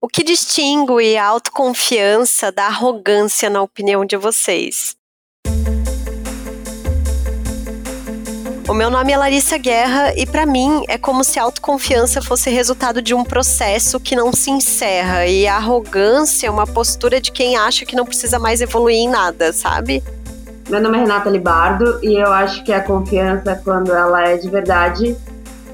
O que distingue a autoconfiança da arrogância, na opinião de vocês? O meu nome é Larissa Guerra e para mim é como se a autoconfiança fosse resultado de um processo que não se encerra e a arrogância é uma postura de quem acha que não precisa mais evoluir em nada, sabe? Meu nome é Renata Libardo e eu acho que a confiança, quando ela é de verdade,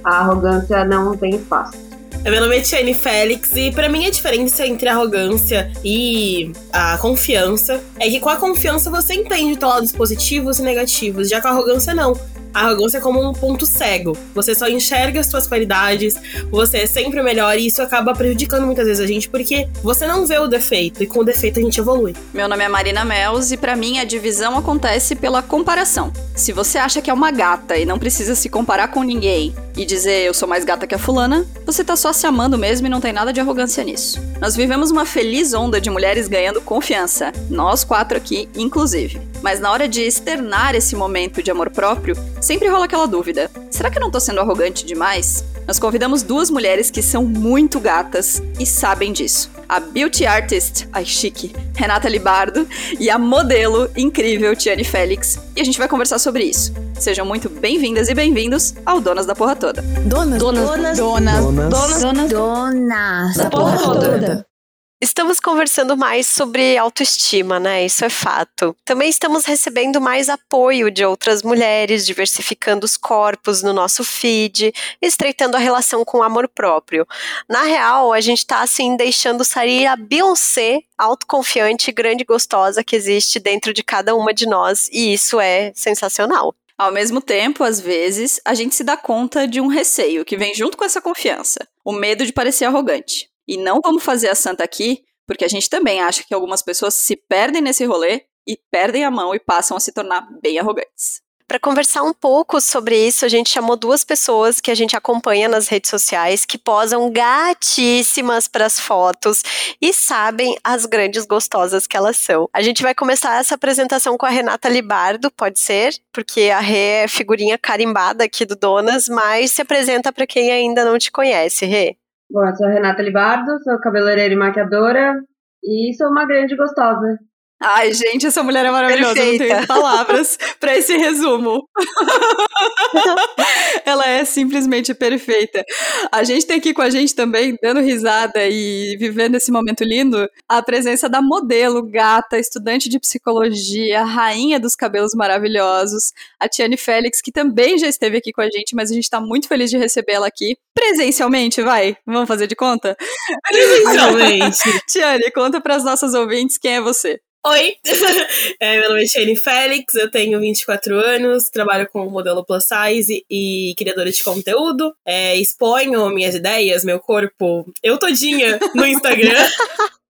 a arrogância não tem espaço. Meu nome é Tiane Félix e para mim a diferença entre arrogância e a confiança é que com a confiança você entende os lados positivos e negativos, já com a arrogância não. A arrogância é como um ponto cego. Você só enxerga as suas qualidades, você é sempre melhor e isso acaba prejudicando muitas vezes a gente porque você não vê o defeito e com o defeito a gente evolui. Meu nome é Marina Mels e para mim a divisão acontece pela comparação. Se você acha que é uma gata e não precisa se comparar com ninguém e dizer eu sou mais gata que a fulana, você tá só se amando mesmo e não tem nada de arrogância nisso. Nós vivemos uma feliz onda de mulheres ganhando confiança, nós quatro aqui inclusive. Mas na hora de externar esse momento de amor próprio, sempre rola aquela dúvida: será que eu não tô sendo arrogante demais? Nós convidamos duas mulheres que são muito gatas e sabem disso. A beauty artist, ai chique, Renata Libardo e a modelo incrível Tiane Félix. E a gente vai conversar sobre isso. Sejam muito bem-vindas e bem-vindos ao Donas da Porra Toda. Donas, donas, donas, donas, donas, donas, donas da Porra Toda. Estamos conversando mais sobre autoestima, né? Isso é fato. Também estamos recebendo mais apoio de outras mulheres, diversificando os corpos no nosso feed, estreitando a relação com o amor próprio. Na real, a gente está assim deixando sair a Beyoncé autoconfiante, grande e gostosa que existe dentro de cada uma de nós, e isso é sensacional. Ao mesmo tempo, às vezes, a gente se dá conta de um receio que vem junto com essa confiança: o medo de parecer arrogante. E não vamos fazer a santa aqui, porque a gente também acha que algumas pessoas se perdem nesse rolê e perdem a mão e passam a se tornar bem arrogantes. Para conversar um pouco sobre isso, a gente chamou duas pessoas que a gente acompanha nas redes sociais que posam gatíssimas para as fotos e sabem as grandes gostosas que elas são. A gente vai começar essa apresentação com a Renata Libardo, pode ser? Porque a Rê é figurinha carimbada aqui do Donas, mas se apresenta para quem ainda não te conhece, Rê. Bom, eu sou a Renata Libardo, sou cabeleireira e maquiadora e sou uma grande gostosa. Ai, gente, essa mulher é maravilhosa. Perfeita. Não tenho palavras para esse resumo. Ela é simplesmente perfeita. A gente tem aqui com a gente também, dando risada e vivendo esse momento lindo, a presença da modelo, gata, estudante de psicologia, rainha dos cabelos maravilhosos, a Tiane Félix, que também já esteve aqui com a gente, mas a gente tá muito feliz de recebê-la aqui. Presencialmente, vai? Vamos fazer de conta? Presencialmente. Tiane, conta para as nossas ouvintes quem é você. Oi, é, meu nome é Shane Félix, eu tenho 24 anos, trabalho com modelo plus size e criadora de conteúdo, é, exponho minhas ideias, meu corpo, eu todinha no Instagram.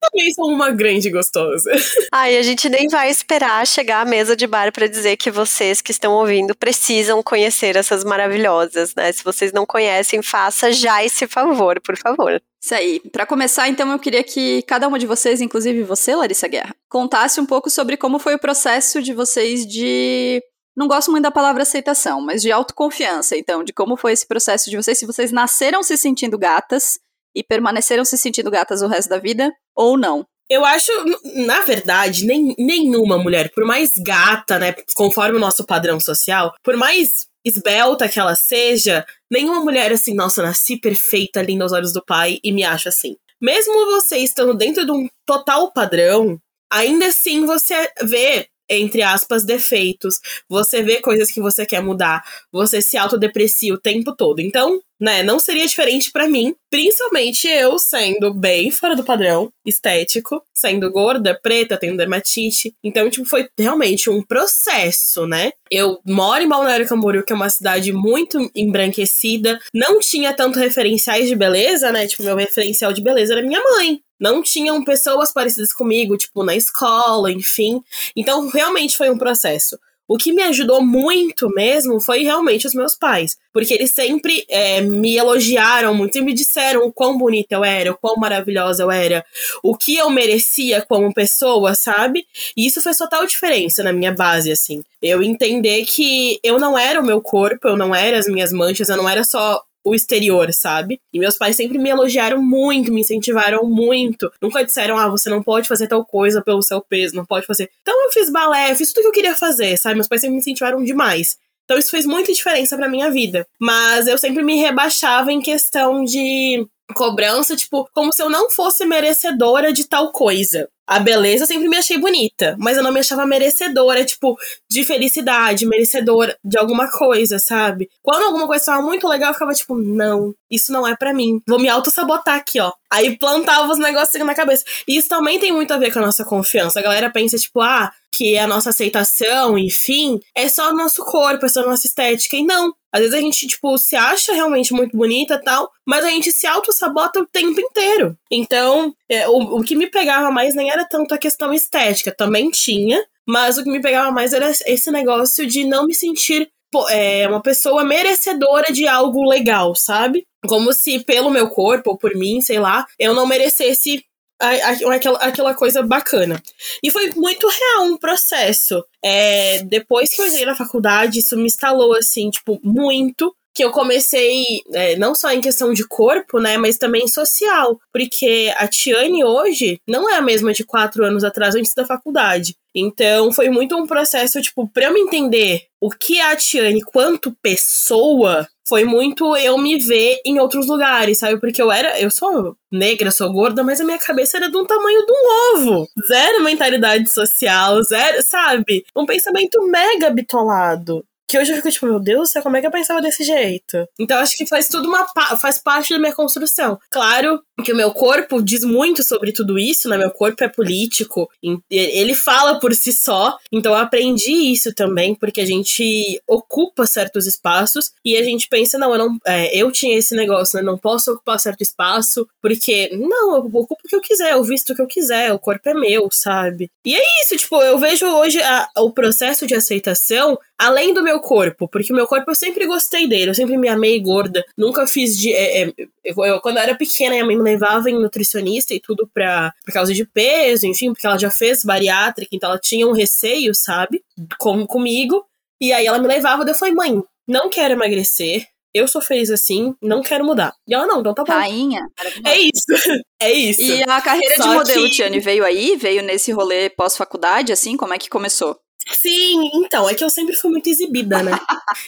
também sou uma grande gostosa. Ai, a gente nem vai esperar chegar à mesa de bar para dizer que vocês que estão ouvindo precisam conhecer essas maravilhosas, né? Se vocês não conhecem, faça já esse favor, por favor. Isso aí. Para começar, então, eu queria que cada uma de vocês, inclusive você, Larissa Guerra, contasse um pouco sobre como foi o processo de vocês de não gosto muito da palavra aceitação, mas de autoconfiança, então, de como foi esse processo de vocês, se vocês nasceram se sentindo gatas e permaneceram se sentindo gatas o resto da vida ou não. Eu acho, na verdade, nem, nenhuma mulher, por mais gata, né, conforme o nosso padrão social, por mais esbelta que ela seja, nenhuma mulher assim, nossa, nasci perfeita, linda aos olhos do pai e me acha assim. Mesmo você estando dentro de um total padrão, ainda assim você vê entre aspas, defeitos. Você vê coisas que você quer mudar. Você se autodeprecia o tempo todo. Então, né, não seria diferente para mim, principalmente eu sendo bem fora do padrão estético, sendo gorda, preta, tendo dermatite. Então, tipo, foi realmente um processo, né? Eu moro em Balneário Camboriú, que é uma cidade muito embranquecida, não tinha tanto referenciais de beleza, né? Tipo, meu referencial de beleza era minha mãe não tinham pessoas parecidas comigo, tipo, na escola, enfim. Então, realmente foi um processo. O que me ajudou muito mesmo foi realmente os meus pais. Porque eles sempre é, me elogiaram muito e me disseram o quão bonita eu era, o quão maravilhosa eu era, o que eu merecia como pessoa, sabe? E isso fez total diferença na minha base, assim. Eu entender que eu não era o meu corpo, eu não era as minhas manchas, eu não era só o exterior, sabe? E meus pais sempre me elogiaram muito, me incentivaram muito. Nunca disseram, ah, você não pode fazer tal coisa pelo seu peso, não pode fazer. Então eu fiz balé, fiz tudo que eu queria fazer, sabe? Meus pais sempre me incentivaram demais. Então isso fez muita diferença pra minha vida. Mas eu sempre me rebaixava em questão de cobrança, tipo, como se eu não fosse merecedora de tal coisa. A beleza eu sempre me achei bonita, mas eu não me achava merecedora, tipo, de felicidade, merecedora de alguma coisa, sabe? Quando alguma coisa estava muito legal, eu ficava tipo, não, isso não é para mim. Vou me auto-sabotar aqui, ó. Aí plantava os negócios na cabeça. E isso também tem muito a ver com a nossa confiança. A galera pensa, tipo, ah, que a nossa aceitação, enfim, é só o nosso corpo, é só a nossa estética. E não. Às vezes a gente, tipo, se acha realmente muito bonita tal, mas a gente se auto-sabota o tempo inteiro. Então, é, o, o que me pegava mais nem era tanto a questão estética, também tinha, mas o que me pegava mais era esse negócio de não me sentir é, uma pessoa merecedora de algo legal, sabe? Como se pelo meu corpo, ou por mim, sei lá, eu não merecesse aquela, aquela coisa bacana. E foi muito real um processo. É, depois que eu entrei na faculdade, isso me instalou, assim, tipo, muito. Que eu comecei, é, não só em questão de corpo, né, mas também social. Porque a Tiane hoje não é a mesma de quatro anos atrás, antes da faculdade. Então foi muito um processo, tipo, pra eu me entender o que é a Tiane quanto pessoa, foi muito eu me ver em outros lugares, sabe? Porque eu era, eu sou negra, sou gorda, mas a minha cabeça era de um tamanho de um ovo. Zero mentalidade social, zero, sabe? Um pensamento mega bitolado que hoje eu fico tipo, meu Deus, como é que eu pensava desse jeito? Então acho que faz tudo uma faz parte da minha construção. Claro que o meu corpo diz muito sobre tudo isso, né? Meu corpo é político, ele fala por si só. Então eu aprendi isso também, porque a gente ocupa certos espaços e a gente pensa, não, eu não, é, eu tinha esse negócio, né? Não posso ocupar certo espaço, porque não, eu ocupo o que eu quiser, eu visto o que eu quiser, o corpo é meu, sabe? E é isso, tipo, eu vejo hoje a, o processo de aceitação além do meu corpo, porque o meu corpo eu sempre gostei dele, eu sempre me amei gorda, nunca fiz de. É, é, eu, eu, quando eu era pequena, minha mãe me levava em nutricionista e tudo pra, por causa de peso, enfim, porque ela já fez bariátrica, então ela tinha um receio, sabe? Como comigo. E aí ela me levava, e eu falei, mãe, não quero emagrecer, eu sou feliz assim, não quero mudar. E ela, não, então tá bom. Rainha. É isso. É isso. E a carreira Só de modelo, que... Tiane, veio aí? Veio nesse rolê pós-faculdade, assim? Como é que começou? Sim, então, é que eu sempre fui muito exibida, né?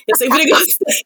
Eu sempre gostei.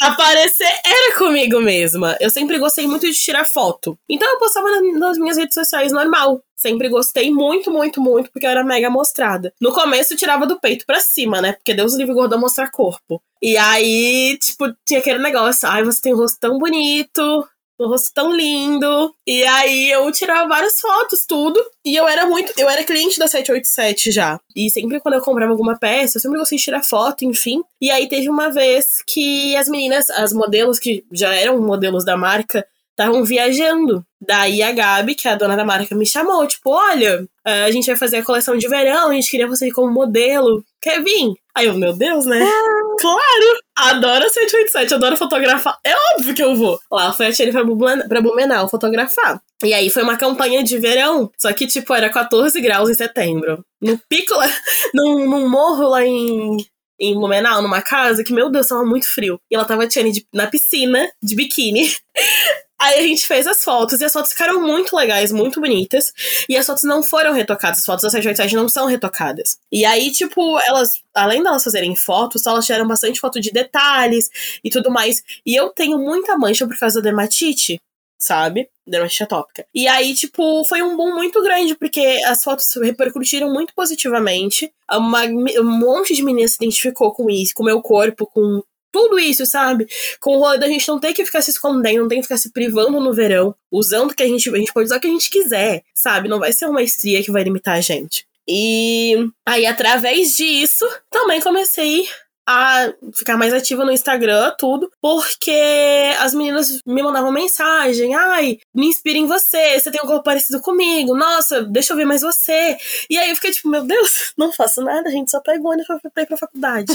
Aparecer era comigo mesma. Eu sempre gostei muito de tirar foto. Então eu postava nas minhas redes sociais normal. Sempre gostei muito, muito, muito, porque eu era mega mostrada. No começo eu tirava do peito pra cima, né? Porque Deus livre gordão mostrar corpo. E aí, tipo, tinha aquele negócio. Ai, você tem um rosto tão bonito um rosto tão lindo. E aí eu tirava várias fotos, tudo. E eu era muito. Eu era cliente da 787 já. E sempre quando eu comprava alguma peça, eu sempre gostei de tirar foto, enfim. E aí teve uma vez que as meninas, as modelos que já eram modelos da marca, estavam viajando. Daí a Gabi, que é a dona da marca, me chamou, tipo, olha, a gente vai fazer a coleção de verão, a gente queria você como modelo. Quer vir? Aí eu, meu Deus, né? Ah. Claro! Adoro 787, adoro fotografar. É óbvio que eu vou. Lá foi a Tiene pra Blumenau fotografar. E aí foi uma campanha de verão. Só que, tipo, era 14 graus em setembro. No pico, lá, num, num morro lá em, em Blumenau, numa casa, que, meu Deus, tava muito frio. E ela tava Tiene na piscina, de biquíni. Aí a gente fez as fotos e as fotos ficaram muito legais, muito bonitas. E as fotos não foram retocadas, as fotos da 787 não são retocadas. E aí, tipo, elas, além delas fazerem fotos, elas tiveram bastante foto de detalhes e tudo mais. E eu tenho muita mancha por causa da dermatite, sabe? Dermatite atópica. E aí, tipo, foi um boom muito grande, porque as fotos repercutiram muito positivamente. Uma, um monte de meninas se identificou com isso, com o meu corpo, com tudo isso, sabe? Com o rolê da gente não ter que ficar se escondendo, não tem que ficar se privando no verão, usando que a gente, a gente pode usar o que a gente quiser, sabe? Não vai ser uma estria que vai limitar a gente. E aí, através disso, também comecei a ficar mais ativa no Instagram, tudo, porque as meninas me mandavam mensagem, ai, me inspira em você, você tem um corpo parecido comigo, nossa, deixa eu ver mais você. E aí eu fiquei tipo, meu Deus, não faço nada, gente, só pego o ônibus pra, pra ir pra faculdade.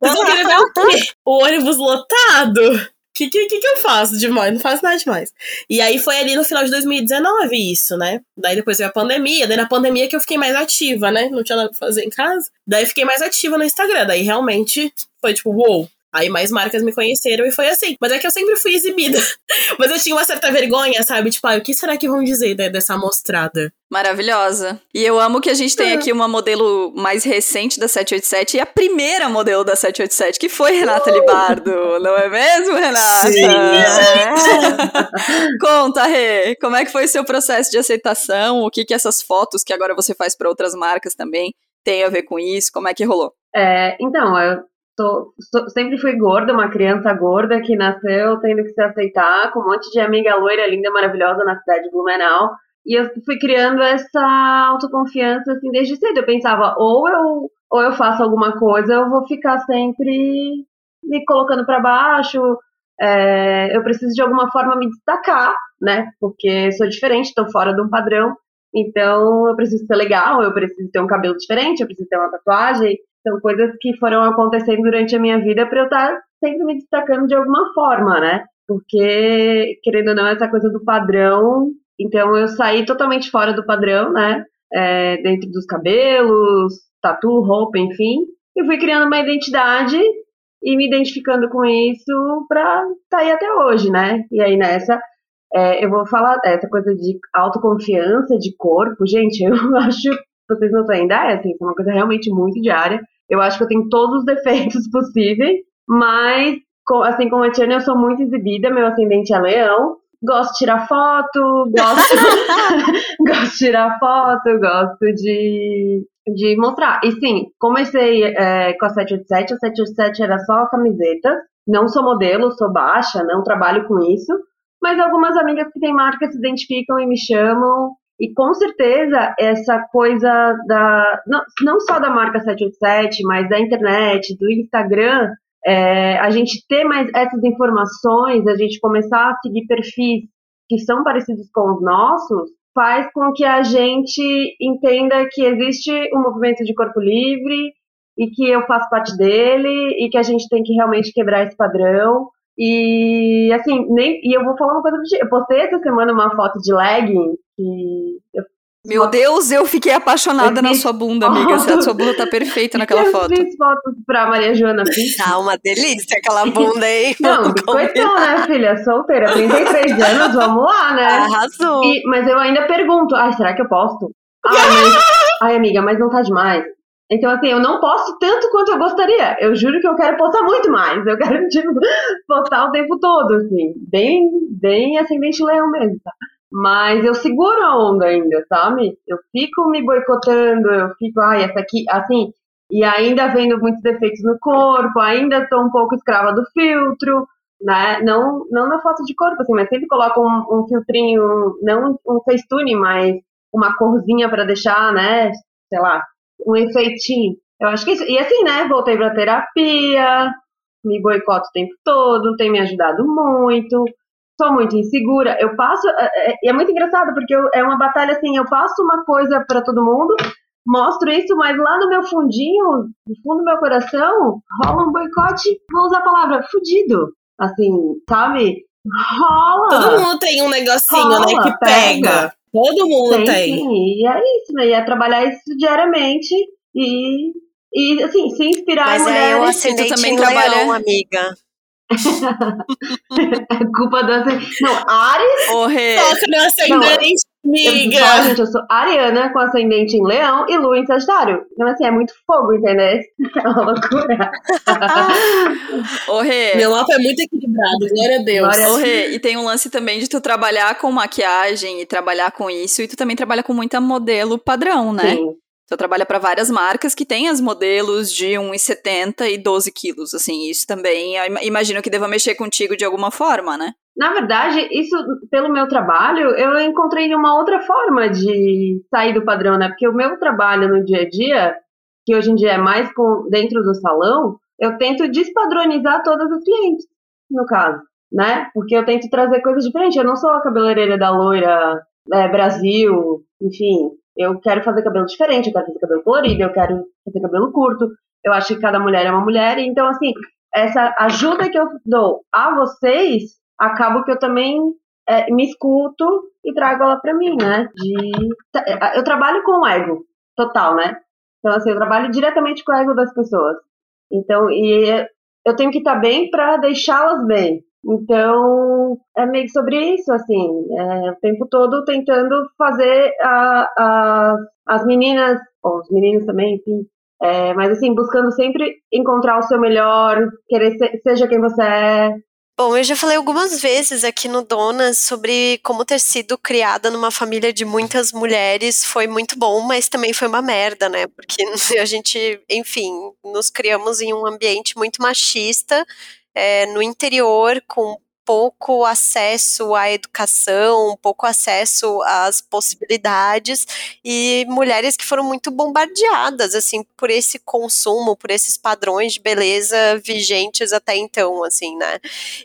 Vocês vão querer ver o quê? O ônibus lotado? Que, que, que, eu faço demais? Não faço nada demais. E aí foi ali no final de 2019 isso, né? Daí depois veio a pandemia, daí na pandemia que eu fiquei mais ativa, né? Não tinha nada pra fazer em casa. Daí fiquei mais ativa no Instagram. Daí realmente foi tipo, uou, Aí mais marcas me conheceram e foi assim. Mas é que eu sempre fui exibida. Mas eu tinha uma certa vergonha, sabe? Tipo, ah, o que será que vão dizer né, dessa amostrada? Maravilhosa. E eu amo que a gente tem aqui uma modelo mais recente da 787 e a primeira modelo da 787, que foi Renata uh! Libardo, não é mesmo, Renata? Sim. Conta, Rê, como é que foi seu processo de aceitação? O que que essas fotos que agora você faz para outras marcas também tem a ver com isso? Como é que rolou? É, então, eu tô, tô, sempre fui gorda, uma criança gorda que nasceu tendo que se aceitar, com um monte de amiga loira, linda, maravilhosa na cidade de Blumenau. E eu fui criando essa autoconfiança assim desde cedo. Eu pensava, ou eu, ou eu faço alguma coisa, eu vou ficar sempre me colocando para baixo. É, eu preciso de alguma forma me destacar, né? Porque sou diferente, estou fora de um padrão. Então eu preciso ser legal, eu preciso ter um cabelo diferente, eu preciso ter uma tatuagem. São coisas que foram acontecendo durante a minha vida para eu estar tá sempre me destacando de alguma forma, né? Porque, querendo ou não, essa coisa do padrão. Então, eu saí totalmente fora do padrão, né? É, dentro dos cabelos, tatu, roupa, enfim. E fui criando uma identidade e me identificando com isso pra estar tá aí até hoje, né? E aí nessa, é, eu vou falar essa coisa de autoconfiança, de corpo. Gente, eu acho vocês não têm ideia, assim, é uma coisa realmente muito diária. Eu acho que eu tenho todos os defeitos possíveis, mas, assim como a Tiana, eu sou muito exibida, meu ascendente é leão. Gosto de tirar foto, gosto, gosto de tirar foto, gosto de, de mostrar. E sim, comecei é, com a 787, a 787 era só camiseta. Não sou modelo, sou baixa, não trabalho com isso. Mas algumas amigas que têm marca se identificam e me chamam e com certeza essa coisa da não, não só da marca 787, mas da internet, do Instagram, é, a gente ter mais essas informações, a gente começar a seguir perfis que são parecidos com os nossos, faz com que a gente entenda que existe um movimento de corpo livre e que eu faço parte dele e que a gente tem que realmente quebrar esse padrão e assim, nem, e eu vou falar uma coisa Eu postei essa semana uma foto de legging que eu meu Deus, eu fiquei apaixonada na sua bunda, amiga. A sua bunda tá perfeita naquela eu foto. Eu fiz fotos pra Maria Joana Pinto. Tá uma delícia aquela bunda aí. Não, coitão, né, filha? Solteira, 33 anos, vamos lá, né? Arrasou. E, mas eu ainda pergunto, ai, será que eu posto? Ai, mas, ai, amiga, mas não tá demais. Então, assim, eu não posto tanto quanto eu gostaria. Eu juro que eu quero postar muito mais. Eu quero, tipo, postar o tempo todo, assim. Bem, bem ascendente leão mesmo, tá? Mas eu seguro a onda ainda, sabe? Eu fico me boicotando, eu fico, ai, essa aqui, assim, e ainda vendo muitos defeitos no corpo, ainda estou um pouco escrava do filtro, né? Não, não na foto de corpo, assim, mas sempre coloco um, um filtrinho, não um facetune, mas uma corzinha para deixar, né? Sei lá, um efeitinho. Eu acho que isso. E assim, né? Voltei pra terapia, me boicoto o tempo todo, tem me ajudado muito. Sou muito insegura. Eu passo. É, é, é muito engraçado, porque eu, é uma batalha assim: eu passo uma coisa para todo mundo, mostro isso, mas lá no meu fundinho, no fundo do meu coração, rola um boicote. Vou usar a palavra fudido. Assim, sabe? Rola. Todo mundo tem um negocinho, rola, né? Que pega. pega. Todo mundo tem. tem. Sim, e é isso, né? E é trabalhar isso diariamente e, e assim, se inspirar Mas em mulheres. Mas é o ascendente também trabalha... leão, amiga. é culpa do ascendente. Não, Ares... Toca no ascendente. Amiga! Eu, gente, eu sou ariana com ascendente em leão e lua em sagitário. Então, assim, é muito fogo, entendeu? É uma loucura. Ô, Rê. Meu mapa é muito equilibrado, glória a Deus. Glória Ô, Rê, e tem um lance também de tu trabalhar com maquiagem e trabalhar com isso, e tu também trabalha com muita modelo padrão, né? Sim. Tu trabalha para várias marcas que têm as modelos de 1,70 e 12 quilos, assim, isso também, imagino que deva mexer contigo de alguma forma, né? Na verdade, isso, pelo meu trabalho, eu encontrei uma outra forma de sair do padrão, né? Porque o meu trabalho no dia a dia, que hoje em dia é mais com, dentro do salão, eu tento despadronizar todas as clientes, no caso, né? Porque eu tento trazer coisas diferentes. Eu não sou a cabeleireira da loira é, Brasil, enfim. Eu quero fazer cabelo diferente, eu quero fazer cabelo colorido, eu quero fazer cabelo curto. Eu acho que cada mulher é uma mulher. Então, assim, essa ajuda que eu dou a vocês acabo que eu também é, me escuto e trago ela para mim, né? De, é, eu trabalho com o ego total, né? Então, assim, eu trabalho diretamente com o ego das pessoas. Então, e eu tenho que estar tá bem para deixá-las bem. Então, é meio sobre isso, assim, é, o tempo todo tentando fazer a, a, as meninas, ou os meninos também, enfim, é, mas assim, buscando sempre encontrar o seu melhor, querer ser, seja quem você é, Bom, eu já falei algumas vezes aqui no Donas sobre como ter sido criada numa família de muitas mulheres foi muito bom, mas também foi uma merda, né? Porque a gente, enfim, nos criamos em um ambiente muito machista, é, no interior, com pouco acesso à educação, pouco acesso às possibilidades e mulheres que foram muito bombardeadas assim por esse consumo, por esses padrões de beleza vigentes até então, assim, né?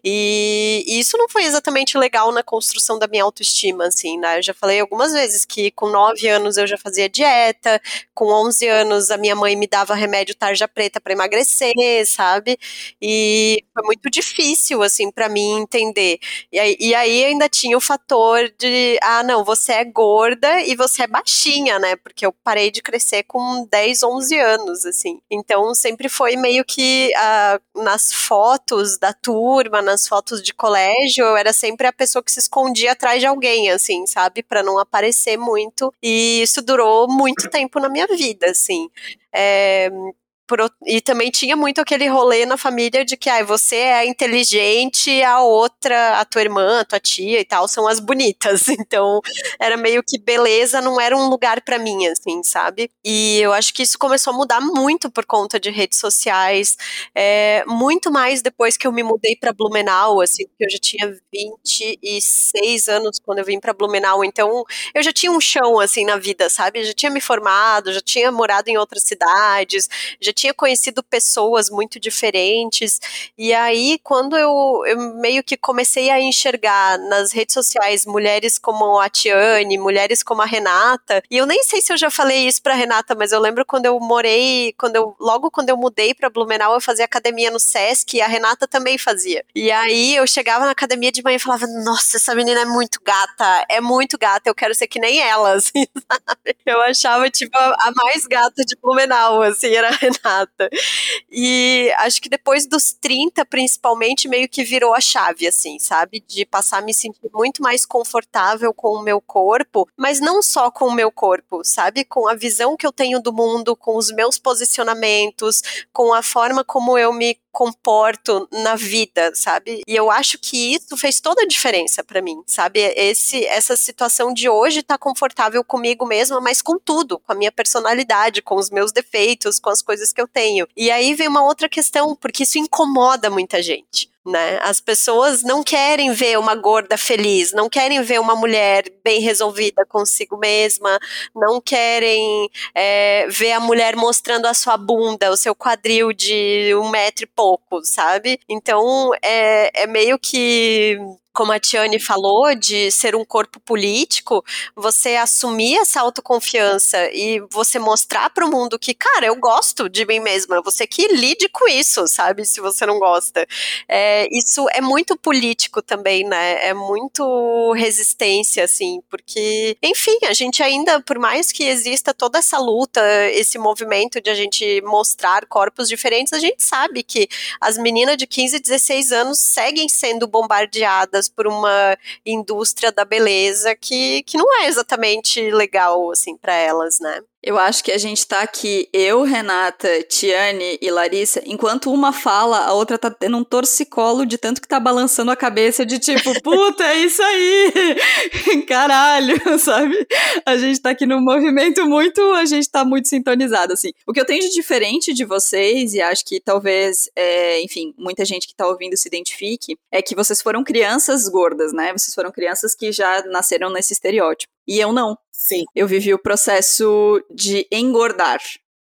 E, isso não foi exatamente legal na construção da minha autoestima, assim, né? Eu já falei algumas vezes que com 9 anos eu já fazia dieta, com 11 anos a minha mãe me dava remédio tarja preta para emagrecer, sabe? E foi muito difícil assim para mim entender. E aí, e aí ainda tinha o fator de, ah, não, você é gorda e você é baixinha, né? Porque eu parei de crescer com 10, 11 anos, assim. Então sempre foi meio que ah, nas fotos da turma, nas fotos de colégio, eu era sempre a pessoa que se escondia atrás de alguém, assim, sabe? Para não aparecer muito. E isso durou muito tempo na minha vida, assim. É, e também tinha muito aquele rolê na família de que ah, você é inteligente, a outra, a tua irmã, a tua tia e tal, são as bonitas. Então, era meio que beleza não era um lugar para mim, assim, sabe? E eu acho que isso começou a mudar muito por conta de redes sociais, é, muito mais depois que eu me mudei para Blumenau, assim, porque eu já tinha 26 anos quando eu vim para Blumenau, então eu já tinha um chão, assim, na vida, sabe? Eu já tinha me formado, já tinha morado em outras cidades, já tinha conhecido pessoas muito diferentes. E aí, quando eu, eu meio que comecei a enxergar nas redes sociais mulheres como a Tiane, mulheres como a Renata, e eu nem sei se eu já falei isso pra Renata, mas eu lembro quando eu morei, quando eu, logo quando eu mudei pra Blumenau, eu fazia academia no Sesc e a Renata também fazia. E aí eu chegava na academia de manhã e falava: Nossa, essa menina é muito gata, é muito gata, eu quero ser que nem ela, assim, sabe? Eu achava, tipo, a, a mais gata de Blumenau, assim, era a Renata. Renata. E acho que depois dos 30, principalmente, meio que virou a chave, assim, sabe? De passar a me sentir muito mais confortável com o meu corpo, mas não só com o meu corpo, sabe? Com a visão que eu tenho do mundo, com os meus posicionamentos, com a forma como eu me comporto na vida, sabe? E eu acho que isso fez toda a diferença para mim, sabe? Esse essa situação de hoje tá confortável comigo mesma, mas com tudo, com a minha personalidade, com os meus defeitos, com as coisas que eu tenho. E aí vem uma outra questão, porque isso incomoda muita gente né? As pessoas não querem ver uma gorda feliz, não querem ver uma mulher bem resolvida consigo mesma, não querem é, ver a mulher mostrando a sua bunda, o seu quadril de um metro e pouco, sabe? Então é, é meio que como a Tiane falou, de ser um corpo político, você assumir essa autoconfiança e você mostrar para o mundo que, cara, eu gosto de mim mesma, você que lide com isso, sabe? Se você não gosta. É, isso é muito político também, né? É muito resistência, assim, porque, enfim, a gente ainda, por mais que exista toda essa luta, esse movimento de a gente mostrar corpos diferentes, a gente sabe que as meninas de 15, 16 anos seguem sendo bombardeadas por uma indústria da beleza que, que não é exatamente legal, assim, para elas, né? Eu acho que a gente tá aqui, eu, Renata, Tiane e Larissa, enquanto uma fala, a outra tá tendo um torcicolo de tanto que tá balançando a cabeça de tipo, puta, é isso aí! Caralho, sabe? A gente tá aqui num movimento muito, a gente tá muito sintonizado, assim. O que eu tenho de diferente de vocês, e acho que talvez, é, enfim, muita gente que tá ouvindo se identifique, é que vocês foram crianças gordas, né? Vocês foram crianças que já nasceram nesse estereótipo. E eu não. Sim. Eu vivi o processo de engordar,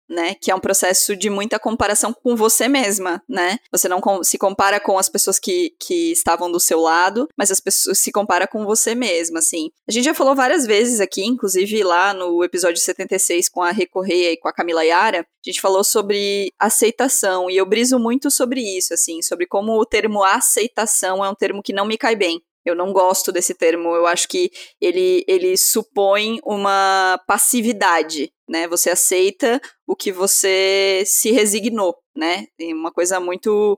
né? Que é um processo de muita comparação com você mesma, né? Você não se compara com as pessoas que, que estavam do seu lado, mas as pessoas se compara com você mesma, assim. A gente já falou várias vezes aqui, inclusive lá no episódio 76 com a Recorreia e com a Camila Yara, a gente falou sobre aceitação, e eu briso muito sobre isso, assim, sobre como o termo aceitação é um termo que não me cai bem. Eu não gosto desse termo. Eu acho que ele, ele supõe uma passividade, né? Você aceita o que você se resignou, né? Uma coisa muito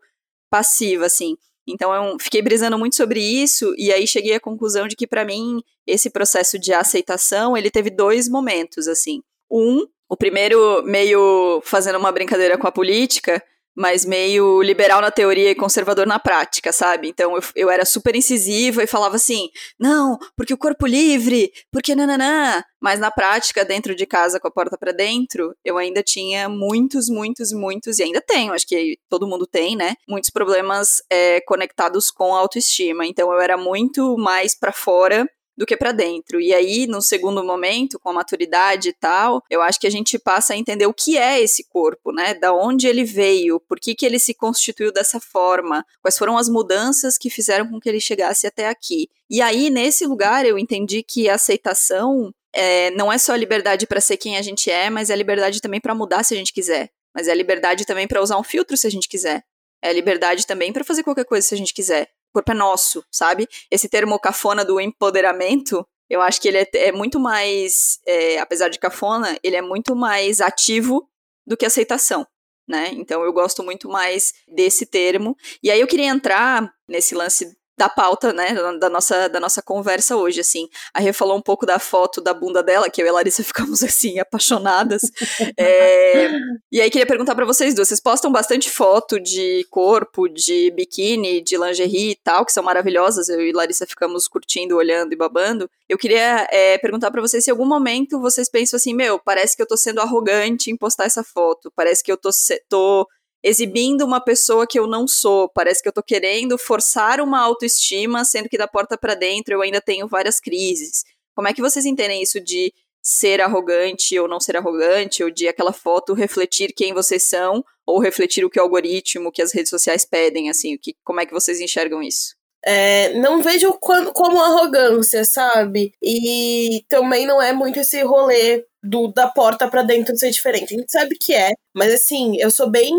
passiva, assim. Então eu fiquei brisando muito sobre isso e aí cheguei à conclusão de que para mim esse processo de aceitação, ele teve dois momentos assim. Um, o primeiro meio fazendo uma brincadeira com a política, mas meio liberal na teoria e conservador na prática, sabe? Então eu, eu era super incisiva e falava assim: não, porque o corpo livre, porque nananã. Mas na prática, dentro de casa, com a porta para dentro, eu ainda tinha muitos, muitos, muitos, e ainda tenho, acho que todo mundo tem, né? Muitos problemas é, conectados com a autoestima. Então eu era muito mais para fora do que para dentro. E aí, no segundo momento, com a maturidade e tal, eu acho que a gente passa a entender o que é esse corpo, né? Da onde ele veio, por que, que ele se constituiu dessa forma, quais foram as mudanças que fizeram com que ele chegasse até aqui. E aí, nesse lugar, eu entendi que a aceitação é, não é só a liberdade para ser quem a gente é, mas é a liberdade também para mudar se a gente quiser. Mas é a liberdade também para usar um filtro se a gente quiser. É a liberdade também para fazer qualquer coisa se a gente quiser corpo é nosso, sabe? Esse termo cafona do empoderamento, eu acho que ele é, é muito mais, é, apesar de cafona, ele é muito mais ativo do que aceitação. Né? Então eu gosto muito mais desse termo. E aí eu queria entrar nesse lance da pauta, né, da nossa, da nossa conversa hoje, assim. A Rê falou um pouco da foto da bunda dela, que eu e a Larissa ficamos, assim, apaixonadas. é... E aí, queria perguntar para vocês duas, vocês postam bastante foto de corpo, de biquíni, de lingerie e tal, que são maravilhosas, eu e a Larissa ficamos curtindo, olhando e babando. Eu queria é, perguntar para vocês se em algum momento vocês pensam assim, meu, parece que eu tô sendo arrogante em postar essa foto, parece que eu tô, tô exibindo uma pessoa que eu não sou. Parece que eu tô querendo forçar uma autoestima, sendo que da porta para dentro eu ainda tenho várias crises. Como é que vocês entendem isso de ser arrogante ou não ser arrogante, ou de aquela foto refletir quem vocês são, ou refletir o que o algoritmo, que as redes sociais pedem, assim, que, como é que vocês enxergam isso? É, não vejo como, como arrogância, sabe? E também não é muito esse rolê do da porta para dentro ser diferente. A gente sabe que é, mas assim, eu sou bem,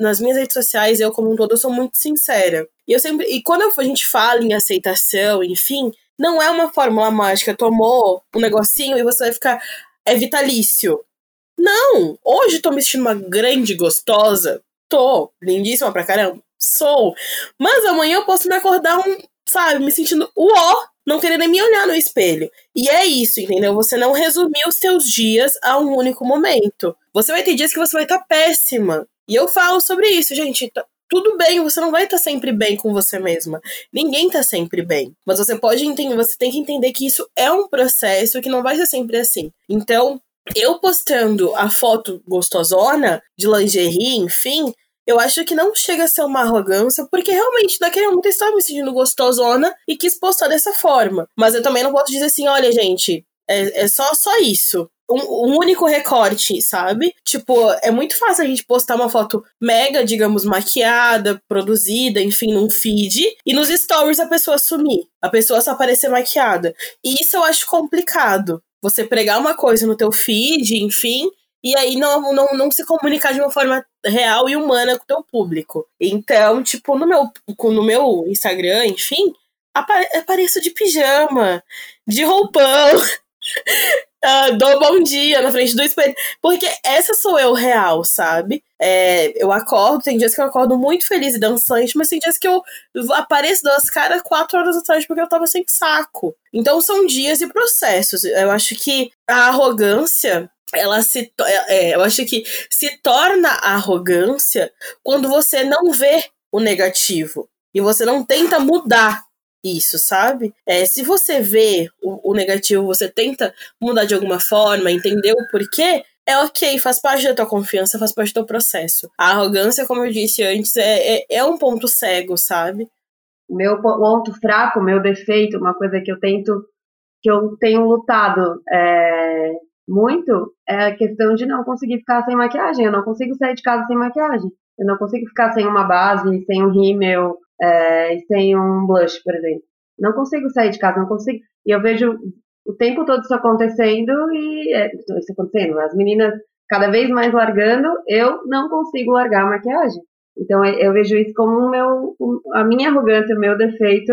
nas minhas redes sociais, eu como um todo, eu sou muito sincera. E eu sempre, e quando a gente fala em aceitação, enfim, não é uma fórmula mágica, tomou um negocinho e você vai ficar é vitalício. Não, hoje tô me sentindo uma grande gostosa. Tô, lindíssima pra caramba. Sou. Mas amanhã eu posso me acordar um, sabe, me sentindo uó não querer nem me olhar no espelho. E é isso, entendeu? Você não resumir os seus dias a um único momento. Você vai ter dias que você vai estar tá péssima. E eu falo sobre isso, gente. Tá tudo bem, você não vai estar tá sempre bem com você mesma. Ninguém tá sempre bem. Mas você pode entender, você tem que entender que isso é um processo que não vai ser sempre assim. Então, eu postando a foto gostosona de lingerie, enfim, eu acho que não chega a ser uma arrogância, porque realmente naquele momento eu estava me sentindo gostosona e quis postar dessa forma. Mas eu também não posso dizer assim, olha, gente, é, é só, só isso. Um, um, único recorte, sabe? Tipo, é muito fácil a gente postar uma foto mega, digamos, maquiada, produzida, enfim, num feed, e nos stories a pessoa sumir. A pessoa só aparecer maquiada. E isso eu acho complicado. Você pregar uma coisa no teu feed, enfim, e aí não, não, não se comunicar de uma forma real e humana com o teu público. Então, tipo, no meu, no meu Instagram, enfim, apare apareço de pijama, de roupão, uh, dou bom dia na frente do espelho. Porque essa sou eu real, sabe? É, eu acordo, tem dias que eu acordo muito feliz e dançante, mas tem dias que eu apareço das caras quatro horas atrás porque eu tava sem saco. Então são dias e processos. Eu acho que a arrogância ela se é, é, eu acho que se torna arrogância quando você não vê o negativo e você não tenta mudar isso, sabe? É, se você vê o, o negativo, você tenta mudar de alguma forma, entender o porquê, é ok, faz parte da tua confiança, faz parte do teu processo. A arrogância, como eu disse antes, é, é, é um ponto cego, sabe? Meu ponto fraco, meu defeito, uma coisa que eu tento, que eu tenho lutado é, muito é a questão de não conseguir ficar sem maquiagem. Eu não consigo sair de casa sem maquiagem. Eu não consigo ficar sem uma base, sem um rímel, é, sem um blush, por exemplo. Não consigo sair de casa, não consigo. E eu vejo o tempo todo isso acontecendo e é, isso acontecendo. As meninas cada vez mais largando, eu não consigo largar a maquiagem. Então eu vejo isso como meu, a minha arrogância, o meu defeito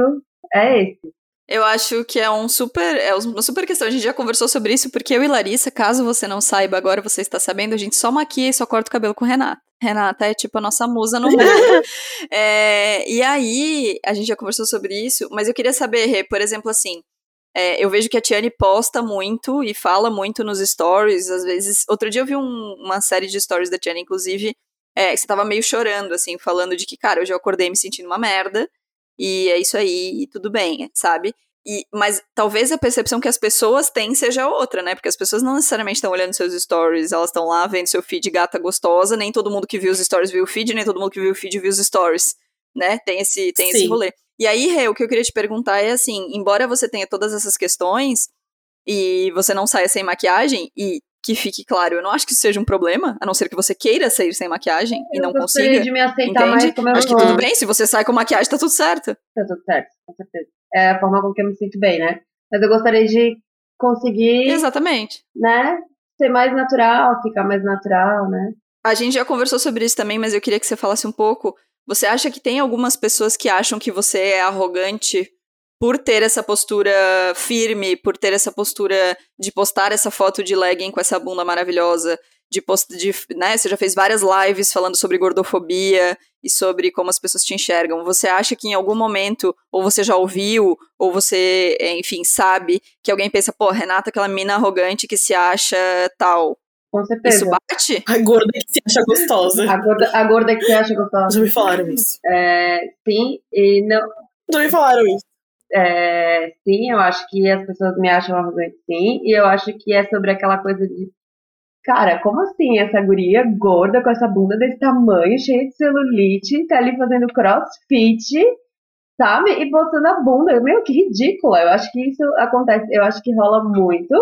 é esse. Eu acho que é um super, é uma super questão. A gente já conversou sobre isso, porque eu e Larissa, caso você não saiba, agora você está sabendo, a gente só maquia e só corta o cabelo com Renata. Renata é tipo a nossa musa no mundo. é, e aí, a gente já conversou sobre isso, mas eu queria saber, Rê, por exemplo, assim, é, eu vejo que a Tiane posta muito e fala muito nos stories, às vezes. Outro dia eu vi um, uma série de stories da Tiane, inclusive, é, que você tava meio chorando, assim, falando de que, cara, hoje eu acordei me sentindo uma merda, e é isso aí, e tudo bem, sabe? E, mas talvez a percepção que as pessoas têm seja outra, né? Porque as pessoas não necessariamente estão olhando seus stories, elas estão lá vendo seu feed gata gostosa, nem todo mundo que viu os stories viu o feed, nem todo mundo que viu o feed viu os stories, né? Tem esse, tem esse rolê. E aí, Rê, o que eu queria te perguntar é assim, embora você tenha todas essas questões e você não saia sem maquiagem, e que fique claro, eu não acho que isso seja um problema, a não ser que você queira sair sem maquiagem eu e não consiga. de me aceitar entende? mais como eu acho que tudo bem, se você sai com maquiagem, tá tudo certo. Tá tudo certo, com certeza. É a forma com que eu me sinto bem, né? Mas eu gostaria de conseguir. Exatamente. Né? Ser mais natural, ficar mais natural, né? A gente já conversou sobre isso também, mas eu queria que você falasse um pouco. Você acha que tem algumas pessoas que acham que você é arrogante por ter essa postura firme, por ter essa postura de postar essa foto de legging com essa bunda maravilhosa, de post, de, né, você já fez várias lives falando sobre gordofobia e sobre como as pessoas te enxergam. Você acha que em algum momento, ou você já ouviu, ou você, enfim, sabe que alguém pensa, pô, Renata, aquela mina arrogante que se acha tal. Com certeza. Isso bate? A gorda que se acha gostosa. A gorda, a gorda que se acha gostosa. Já me falaram isso. É, sim, e não. Já me falaram isso. É, sim, eu acho que as pessoas me acham arrogante, sim, e eu acho que é sobre aquela coisa de Cara, como assim essa guria gorda com essa bunda desse tamanho, cheia de celulite, tá ali fazendo crossfit, sabe? E botando a bunda. Meu, que ridícula. Eu acho que isso acontece, eu acho que rola muito.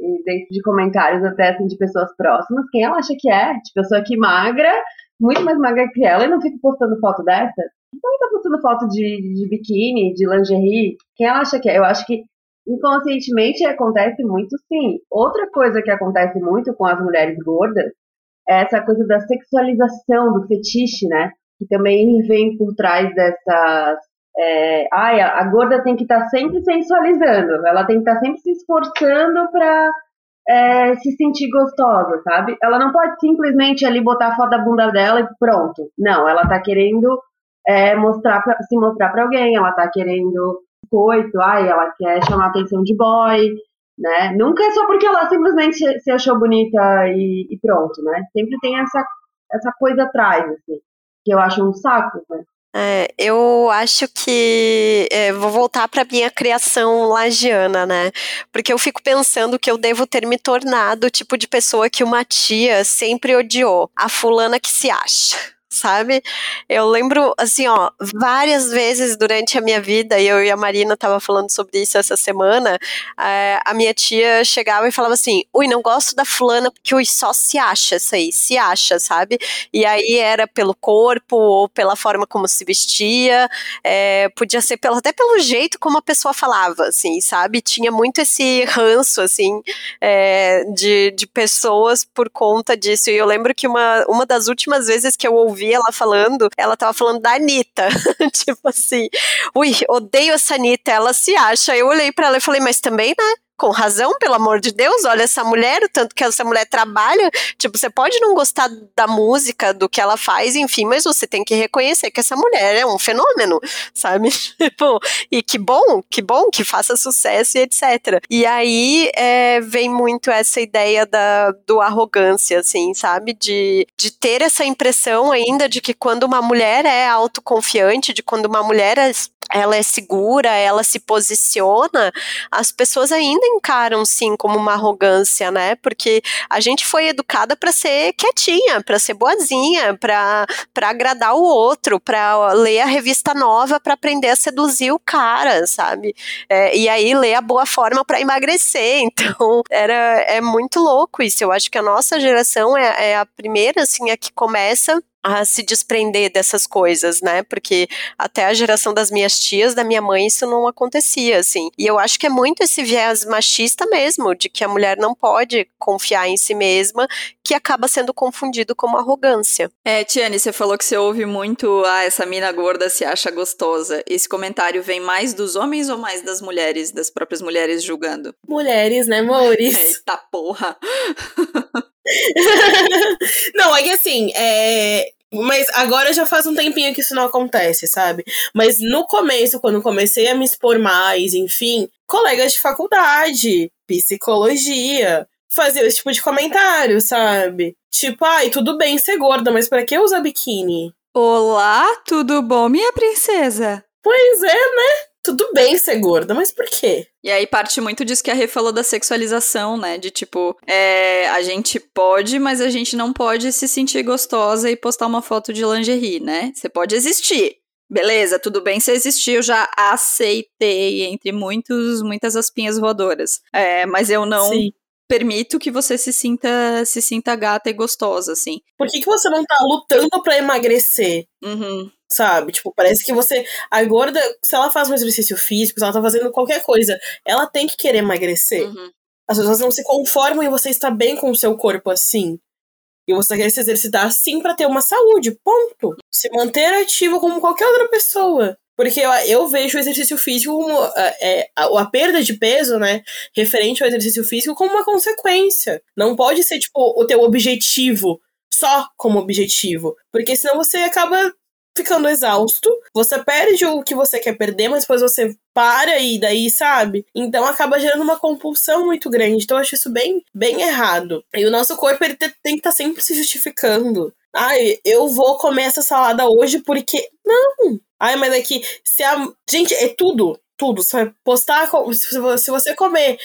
E dentro de comentários até assim de pessoas próximas, quem ela acha que é? De pessoa que magra, muito mais magra que ela, e não fica postando foto dessa? Então tá postando foto de, de biquíni, de lingerie. Quem ela acha que é? Eu acho que inconscientemente acontece muito sim. Outra coisa que acontece muito com as mulheres gordas é essa coisa da sexualização do fetiche, né? Que também vem por trás dessas. É, ai, a, a gorda tem que estar tá sempre sensualizando, ela tem que estar tá sempre se esforçando para é, se sentir gostosa, sabe? Ela não pode simplesmente ali botar a foto da bunda dela e pronto. Não, ela tá querendo é, mostrar pra, se mostrar para alguém, ela tá querendo coito, ai, ela quer chamar a atenção de boy, né? Nunca é só porque ela simplesmente se achou bonita e, e pronto, né? Sempre tem essa, essa coisa atrás, assim, que eu acho um saco, né? É, eu acho que é, vou voltar para minha criação lagiana, né? Porque eu fico pensando que eu devo ter me tornado o tipo de pessoa que uma tia sempre odiou, a fulana que se acha sabe? Eu lembro, assim, ó, várias vezes durante a minha vida, e eu e a Marina tava falando sobre isso essa semana, é, a minha tia chegava e falava assim, ui, não gosto da fulana porque ui, só se acha isso aí, se acha, sabe? E aí era pelo corpo ou pela forma como se vestia, é, podia ser pelo, até pelo jeito como a pessoa falava, assim, sabe? Tinha muito esse ranço, assim, é, de, de pessoas por conta disso. E eu lembro que uma, uma das últimas vezes que eu ouvi ouvi ela falando, ela tava falando da Anitta. tipo assim, ui, odeio essa Anitta, ela se acha. Eu olhei para ela e falei, mas também, né? Com razão, pelo amor de Deus, olha essa mulher, o tanto que essa mulher trabalha. Tipo, você pode não gostar da música, do que ela faz, enfim, mas você tem que reconhecer que essa mulher é um fenômeno, sabe? Tipo, e que bom, que bom que faça sucesso e etc. E aí é, vem muito essa ideia da, do arrogância, assim, sabe? De, de ter essa impressão ainda de que quando uma mulher é autoconfiante, de quando uma mulher é ela é segura, ela se posiciona, as pessoas ainda encaram sim como uma arrogância, né? Porque a gente foi educada para ser quietinha, para ser boazinha, para agradar o outro, para ler a revista nova para aprender a seduzir o cara, sabe? É, e aí ler a boa forma para emagrecer. Então, era é muito louco isso. Eu acho que a nossa geração é, é a primeira assim a que começa a se desprender dessas coisas, né? Porque até a geração das minhas tias, da minha mãe, isso não acontecia, assim. E eu acho que é muito esse viés machista mesmo, de que a mulher não pode confiar em si mesma, que acaba sendo confundido como arrogância. É, Tiane, você falou que você ouve muito, ah, essa mina gorda se acha gostosa. Esse comentário vem mais dos homens ou mais das mulheres, das próprias mulheres julgando? Mulheres, né, amores? Eita porra! não, é que assim, é. Mas agora já faz um tempinho que isso não acontece, sabe? Mas no começo, quando comecei a me expor mais, enfim, colegas de faculdade, psicologia, faziam esse tipo de comentário, sabe? Tipo, ai, tudo bem ser gorda, mas para que usar biquíni? Olá, tudo bom, minha princesa? Pois é, né? Tudo bem ser gorda, mas por quê? E aí parte muito disso que a Rê falou da sexualização, né? De tipo, é, a gente pode, mas a gente não pode se sentir gostosa e postar uma foto de lingerie, né? Você pode existir. Beleza, tudo bem se existir, eu já aceitei entre muitos, muitas aspinhas voadoras. É, mas eu não Sim. permito que você se sinta se sinta gata e gostosa, assim. Por que, que você não tá lutando para emagrecer? Uhum sabe? Tipo, parece que você. A gorda, se ela faz um exercício físico, se ela tá fazendo qualquer coisa, ela tem que querer emagrecer. Uhum. As pessoas não se conformam em você estar bem com o seu corpo assim. E você quer se exercitar assim para ter uma saúde, ponto. Se manter ativo como qualquer outra pessoa. Porque eu, eu vejo o exercício físico como. É, a, a, perda de peso, né? Referente ao exercício físico como uma consequência. Não pode ser, tipo, o teu objetivo só como objetivo. Porque senão você acaba ficando exausto, você perde o que você quer perder, mas depois você para e daí, sabe? Então acaba gerando uma compulsão muito grande. Então eu acho isso bem, bem errado. E o nosso corpo ele tem que estar tá sempre se justificando. Ai, eu vou comer essa salada hoje porque. Não! Ai, mas é que se a. Gente, é tudo. Tudo. Você vai postar. Se você comer,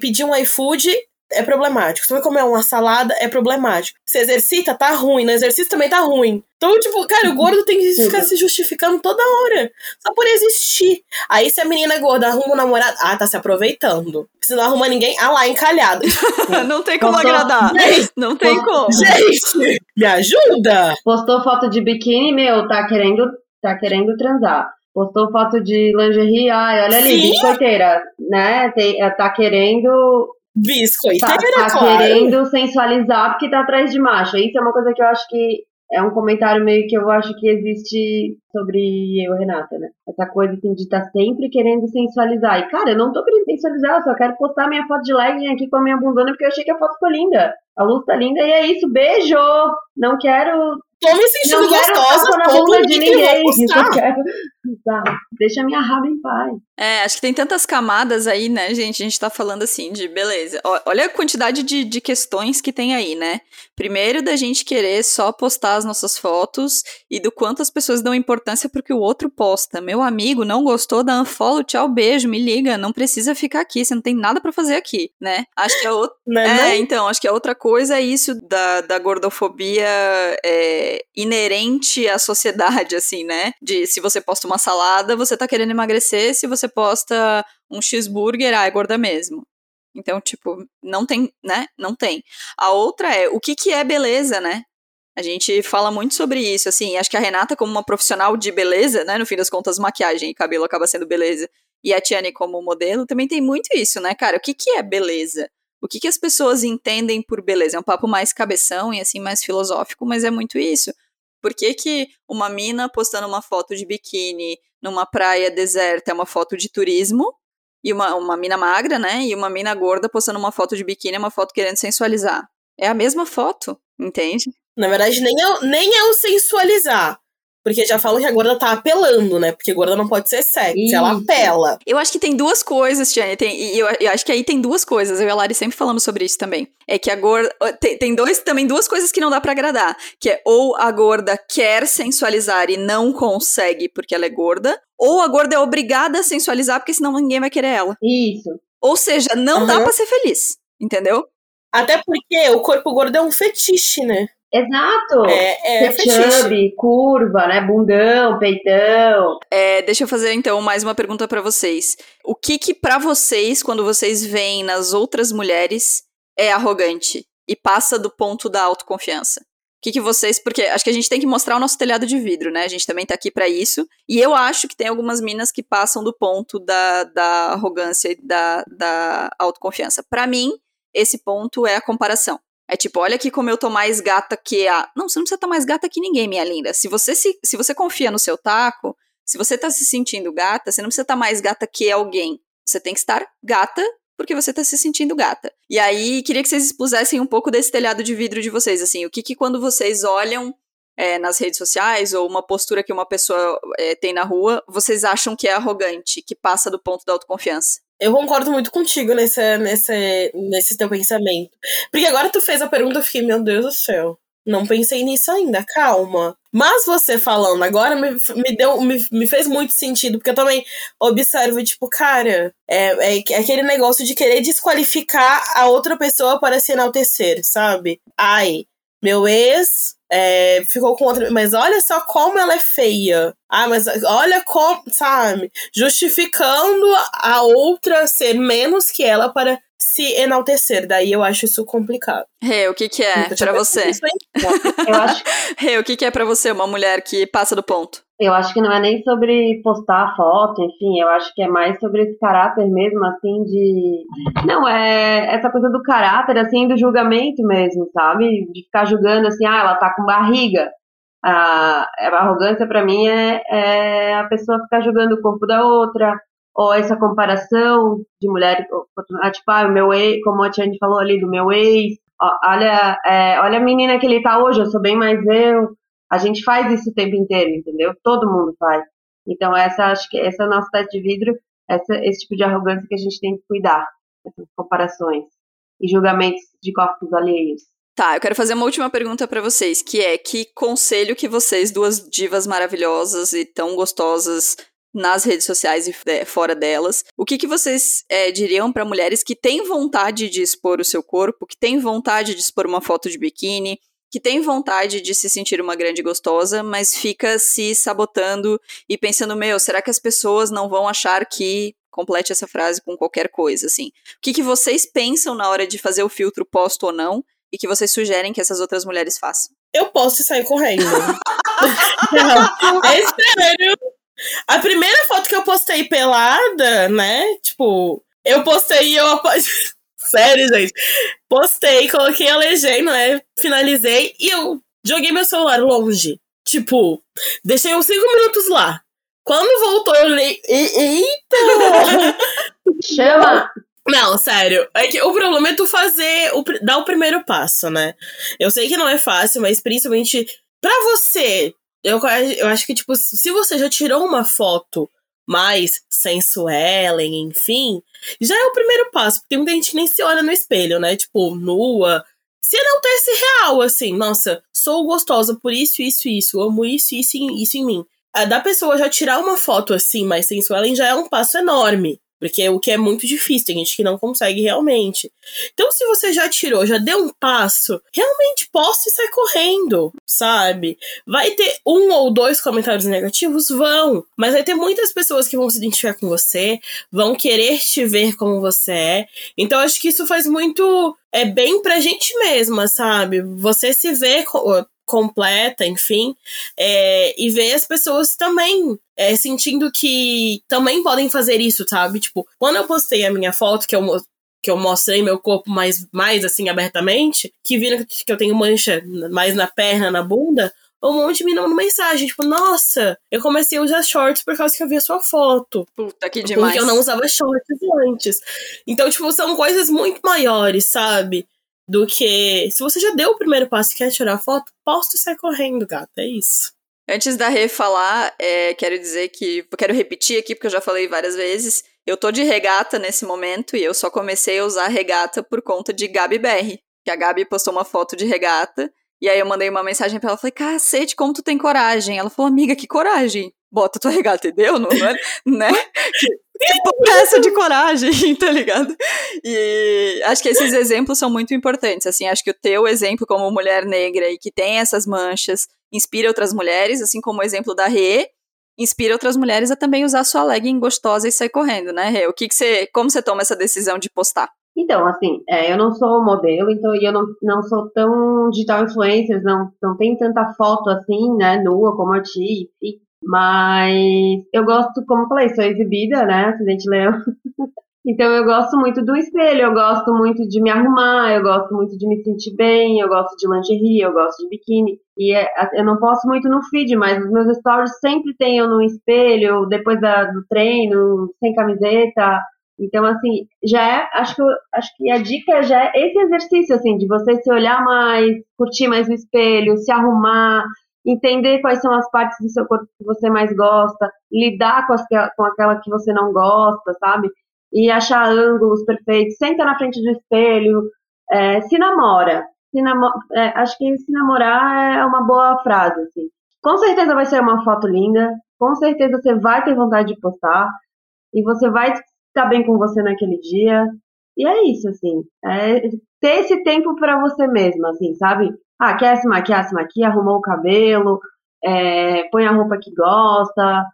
pedir um iFood, é problemático. Se você comer uma salada, é problemático. Se exercita, tá ruim. No exercício também tá ruim. Então, tipo, cara, o gordo tem que ficar se justificando toda hora. Só por existir. Aí, se a menina gorda arruma um namorado, ah, tá se aproveitando. Se não arruma ninguém, ah lá, encalhado. não tem como Postou... agradar. Gente, não tem como. Gente, me ajuda! Postou foto de biquíni, meu, tá querendo, tá querendo transar. Postou foto de lingerie, ai, olha ali, Sim. biscoiteira, né? Tem, tá querendo Biscoiteira, tá, tá claro. querendo sensualizar porque tá atrás de macho. Isso é uma coisa que eu acho que é um comentário meio que eu acho que existe sobre eu, Renata, né? Essa coisa assim de estar tá sempre querendo sensualizar. E, cara, eu não tô querendo sensualizar, eu só quero postar minha foto de legging aqui com a minha bundona porque eu achei que a foto ficou linda. A luz tá linda e é isso. Beijo! Não quero tô me sentindo não gostosa, na bunda de ninguém. Eu quero... Tá, deixa minha raba em paz. É, acho que tem tantas camadas aí, né, gente? A gente tá falando assim de beleza. Olha a quantidade de, de questões que tem aí, né? Primeiro, da gente querer só postar as nossas fotos e do quanto as pessoas dão importância pro que o outro posta. Meu amigo não gostou da unfollow, tchau, beijo, me liga, não precisa ficar aqui, você não tem nada para fazer aqui, né? Acho que a outra. Não, é, é então, acho que a outra coisa é isso da, da gordofobia. É inerente à sociedade, assim, né? De se você posta uma salada, você tá querendo emagrecer, se você posta um cheeseburger, ah, é gorda mesmo. Então, tipo, não tem, né? Não tem. A outra é, o que que é beleza, né? A gente fala muito sobre isso, assim, acho que a Renata como uma profissional de beleza, né, no fim das contas, maquiagem e cabelo acaba sendo beleza, e a Tiane como modelo, também tem muito isso, né, cara? O que que é beleza? O que, que as pessoas entendem por beleza? É um papo mais cabeção e assim mais filosófico, mas é muito isso. Por que, que uma mina postando uma foto de biquíni numa praia deserta é uma foto de turismo? E uma, uma mina magra, né? E uma mina gorda postando uma foto de biquíni é uma foto querendo sensualizar. É a mesma foto, entende? Na verdade, nem é, nem é o sensualizar. Porque já falam que a gorda tá apelando, né? Porque gorda não pode ser sexy, ela apela. Eu acho que tem duas coisas, Tiane. Tem, e eu, eu, acho que aí tem duas coisas. Eu e a Lari sempre falamos sobre isso também. É que a gorda. Tem, tem dois, também duas coisas que não dá para agradar. Que é ou a gorda quer sensualizar e não consegue porque ela é gorda, ou a gorda é obrigada a sensualizar porque senão ninguém vai querer ela. Isso. Ou seja, não uhum. dá para ser feliz. Entendeu? Até porque o corpo gordo é um fetiche, né? Exato! É, é chubby, curva, né? Bundão, peitão. É, deixa eu fazer então mais uma pergunta para vocês. O que que para vocês, quando vocês veem nas outras mulheres, é arrogante e passa do ponto da autoconfiança? que, que vocês. Porque acho que a gente tem que mostrar o nosso telhado de vidro, né? A gente também tá aqui para isso. E eu acho que tem algumas minas que passam do ponto da, da arrogância e da, da autoconfiança. Para mim, esse ponto é a comparação. É tipo, olha aqui como eu tô mais gata que a. Não, você não precisa estar tá mais gata que ninguém, minha linda. Se você, se, se você confia no seu taco, se você tá se sentindo gata, você não precisa estar tá mais gata que alguém. Você tem que estar gata porque você tá se sentindo gata. E aí, queria que vocês expusessem um pouco desse telhado de vidro de vocês, assim, o que que quando vocês olham é, nas redes sociais ou uma postura que uma pessoa é, tem na rua, vocês acham que é arrogante, que passa do ponto da autoconfiança? Eu concordo muito contigo nesse, nesse, nesse teu pensamento. Porque agora tu fez a pergunta, eu fiquei, meu Deus do céu. Não pensei nisso ainda, calma. Mas você falando agora me, me deu, me, me fez muito sentido, porque eu também observo, tipo, cara, é, é, é aquele negócio de querer desqualificar a outra pessoa para se enaltecer, sabe? Ai, meu ex é, ficou com outra. Mas olha só como ela é feia. Ah, mas olha como, sabe? Justificando a outra ser menos que ela para se enaltecer. Daí eu acho isso complicado. Rê, o que que é para você? eu acho... Rê, o que que é para você uma mulher que passa do ponto? Eu acho que não é nem sobre postar foto, enfim, eu acho que é mais sobre esse caráter mesmo, assim, de. Não, é essa coisa do caráter, assim, do julgamento mesmo, sabe? De ficar julgando assim, ah, ela tá com barriga. A, a arrogância para mim é, é a pessoa ficar julgando o corpo da outra, ou essa comparação de mulher, ah, tipo, ah, o meu ex, como a Tiane falou ali do meu ex, olha, é, olha a menina que ele tá hoje, eu sou bem mais eu. A gente faz isso o tempo inteiro, entendeu? Todo mundo faz. Então, essa acho que essa é a nossa teste de vidro, essa, esse tipo de arrogância que a gente tem que cuidar, essas comparações e julgamentos de corpos alheios. Tá, eu quero fazer uma última pergunta para vocês, que é que conselho que vocês, duas divas maravilhosas e tão gostosas nas redes sociais e é, fora delas. O que, que vocês é, diriam para mulheres que têm vontade de expor o seu corpo, que têm vontade de expor uma foto de biquíni, que têm vontade de se sentir uma grande gostosa, mas fica se sabotando e pensando, meu, será que as pessoas não vão achar que complete essa frase com qualquer coisa, assim. O que, que vocês pensam na hora de fazer o filtro posto ou não e que vocês sugerem que essas outras mulheres façam? Eu posso sair correndo. não, é sério. A primeira foto que eu postei pelada, né? Tipo, eu postei e eu. Sério, gente. Postei, coloquei a legenda, né? Finalizei e eu joguei meu celular longe. Tipo, deixei uns 5 minutos lá. Quando voltou, eu olhei. Eita! Chama! Não, sério. É que o problema é tu fazer. O, dar o primeiro passo, né? Eu sei que não é fácil, mas principalmente pra você eu, eu acho que, tipo, se você já tirou uma foto mais sensuela, enfim, já é o primeiro passo. Porque tem muita gente nem se olha no espelho, né? Tipo, nua. Se não ter esse real, assim, nossa, sou gostosa por isso, isso isso, amo isso, isso isso em mim. A da pessoa já tirar uma foto assim, mais sensual, já é um passo enorme. Porque o que é muito difícil, tem gente que não consegue realmente. Então, se você já tirou, já deu um passo, realmente posta e sai correndo, sabe? Vai ter um ou dois comentários negativos? Vão. Mas vai ter muitas pessoas que vão se identificar com você, vão querer te ver como você é. Então, acho que isso faz muito é bem pra gente mesma, sabe? Você se vê completa, enfim, é, e ver as pessoas também é, sentindo que também podem fazer isso, sabe? Tipo, quando eu postei a minha foto, que eu, que eu mostrei meu corpo mais, mais assim, abertamente, que viram que eu tenho mancha mais na perna, na bunda, um monte me mandando mensagem, tipo, nossa, eu comecei a usar shorts por causa que eu vi a sua foto. Puta, que demais. Porque eu não usava shorts antes. Então, tipo, são coisas muito maiores, sabe? Do que se você já deu o primeiro passo e quer tirar foto, posta e sai correndo, gata. É isso. Antes da Rê falar, é, quero dizer que. Quero repetir aqui, porque eu já falei várias vezes. Eu tô de regata nesse momento e eu só comecei a usar regata por conta de Gabi BR. Que a Gabi postou uma foto de regata. E aí eu mandei uma mensagem pra ela, falei, cacete, como tu tem coragem? Ela falou, amiga, que coragem? Bota tua regata, entendeu? Não, não é, né? que essa de coragem, tá ligado? E acho que esses exemplos são muito importantes, assim, acho que o teu exemplo como mulher negra e que tem essas manchas inspira outras mulheres, assim como o exemplo da Rê, inspira outras mulheres a também usar sua legging gostosa e sair correndo, né, Rê? O que que você, como você toma essa decisão de postar? Então, assim, é, eu não sou modelo, então eu não, não sou tão digital influencer, não, não tem tanta foto assim, né, nua como a ti, mas eu gosto, como eu falei, sou exibida, né, acidente leão. então eu gosto muito do espelho, eu gosto muito de me arrumar, eu gosto muito de me sentir bem, eu gosto de lingerie, eu gosto de biquíni. E é, eu não posto muito no feed, mas os meus stories sempre tem eu no espelho, depois da, do treino, sem camiseta, então, assim, já é, acho que, acho que a dica já é esse exercício, assim, de você se olhar mais, curtir mais o espelho, se arrumar, entender quais são as partes do seu corpo que você mais gosta, lidar com, as, com aquela que você não gosta, sabe? E achar ângulos perfeitos, senta na frente do espelho, é, se namora. Se namo, é, acho que se namorar é uma boa frase, assim. Com certeza vai ser uma foto linda, com certeza você vai ter vontade de postar, e você vai tá bem com você naquele dia. E é isso, assim. É ter esse tempo para você mesma, assim, sabe? Ah, quer se maquiar, se maquia, arrumou o cabelo, é, põe a roupa que gosta,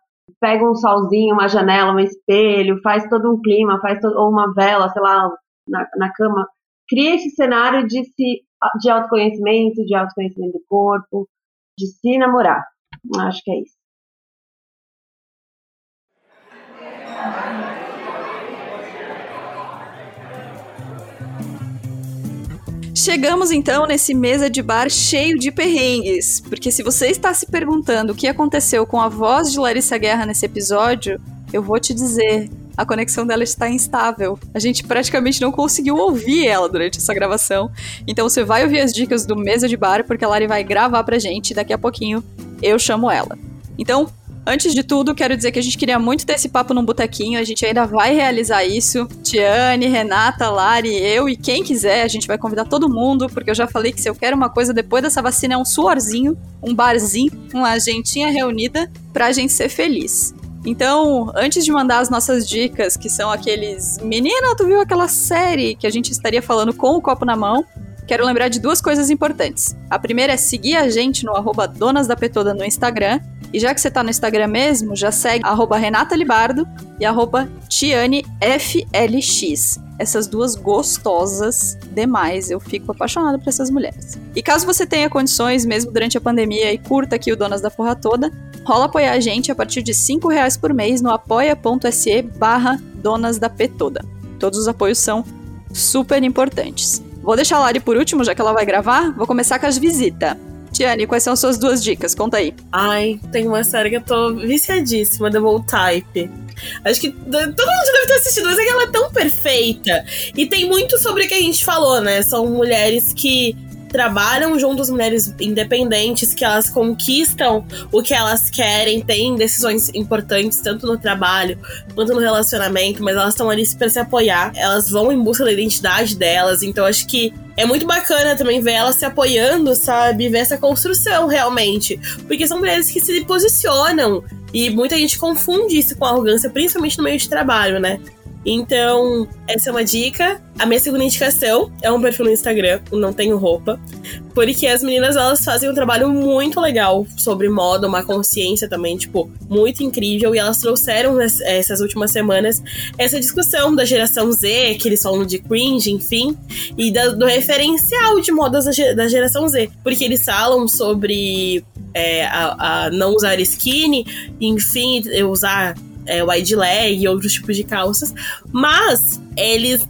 pega um solzinho, uma janela, um espelho, faz todo um clima, faz todo, ou uma vela, sei lá, na, na cama. Cria esse cenário de, se, de autoconhecimento, de autoconhecimento do corpo, de se namorar. Acho que é isso. Chegamos então nesse mesa de bar cheio de perrengues, porque se você está se perguntando o que aconteceu com a voz de Larissa Guerra nesse episódio, eu vou te dizer, a conexão dela está instável. A gente praticamente não conseguiu ouvir ela durante essa gravação. Então você vai ouvir as dicas do mesa de bar, porque a Lari vai gravar pra gente daqui a pouquinho eu chamo ela. Então, Antes de tudo, quero dizer que a gente queria muito ter esse papo num botequinho, a gente ainda vai realizar isso. Tiane, Renata, Lari, eu e quem quiser, a gente vai convidar todo mundo, porque eu já falei que se eu quero uma coisa depois dessa vacina é um suorzinho, um barzinho, uma gentinha reunida pra gente ser feliz. Então, antes de mandar as nossas dicas, que são aqueles. Menina, tu viu aquela série que a gente estaria falando com o copo na mão? Quero lembrar de duas coisas importantes. A primeira é seguir a gente no arroba Donas da Petoda no Instagram e já que você tá no Instagram mesmo, já segue arroba Renata Libardo e arroba TianeFLX. Essas duas gostosas demais. Eu fico apaixonada por essas mulheres. E caso você tenha condições, mesmo durante a pandemia, e curta aqui o Donas da Porra Toda, rola apoiar a gente a partir de 5 reais por mês no apoia.se barra Donas da Petoda. Todos os apoios são super importantes. Vou deixar a Lari por último, já que ela vai gravar. Vou começar com as visitas. Tiane, quais são as suas duas dicas? Conta aí. Ai, tem uma série que eu tô viciadíssima, The Bold Type. Acho que todo mundo deve ter assistido, mas é que ela é tão perfeita. E tem muito sobre o que a gente falou, né? São mulheres que trabalham juntos, mulheres independentes, que elas conquistam o que elas querem, têm decisões importantes, tanto no trabalho quanto no relacionamento, mas elas estão ali para se apoiar, elas vão em busca da identidade delas, então acho que é muito bacana também ver elas se apoiando, sabe? Ver essa construção realmente. Porque são mulheres que se posicionam. E muita gente confunde isso com arrogância, principalmente no meio de trabalho, né? Então, essa é uma dica. A minha segunda indicação é um perfil no Instagram, Não Tenho Roupa, porque as meninas elas fazem um trabalho muito legal sobre moda, uma consciência também, tipo, muito incrível. E elas trouxeram essas últimas semanas essa discussão da geração Z, que eles falam de cringe, enfim, e do referencial de modas da geração Z, porque eles falam sobre é, a, a não usar skinny, enfim, usar é, wide leg e outros tipos de calças, mas eles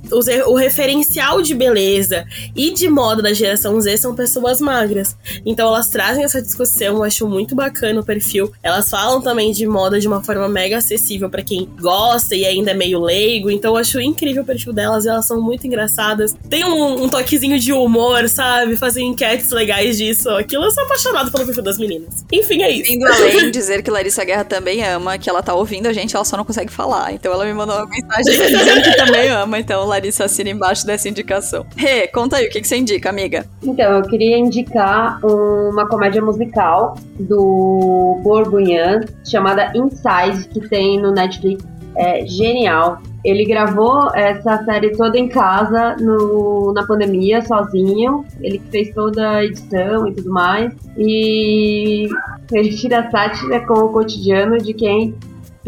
o referencial de beleza e de moda da geração Z são pessoas magras. Então elas trazem essa discussão, eu acho muito bacana o perfil. Elas falam também de moda de uma forma mega acessível para quem gosta e ainda é meio leigo. Então eu acho incrível o perfil delas, elas são muito engraçadas. Tem um, um toquezinho de humor, sabe? Fazem enquetes legais disso. Aquilo eu sou apaixonado pelo perfil das meninas. Enfim, é isso. Indo além dizer que Larissa Guerra também ama, que ela tá ouvindo a gente, ela só não consegue falar. Então ela me mandou uma mensagem dizendo que também ama então Larissa assina embaixo dessa indicação. Rê, conta aí, o que, que você indica, amiga? Então, eu queria indicar uma comédia musical do Bourguignon, chamada Inside, que tem no Netflix. É genial. Ele gravou essa série toda em casa no, na pandemia, sozinho. Ele fez toda a edição e tudo mais. E ele tira sátira com o cotidiano de quem